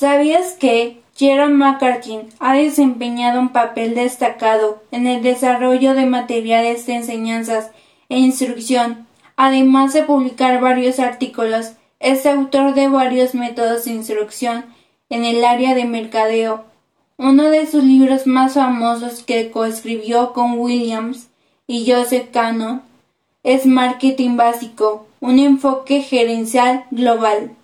¿Sabías que Jerome McCarthy ha desempeñado un papel destacado en el desarrollo de materiales de enseñanzas e instrucción? Además de publicar varios artículos, es autor de varios métodos de instrucción en el área de mercadeo. Uno de sus libros más famosos que coescribió con Williams y Joseph Cannon es Marketing Básico, un enfoque gerencial global.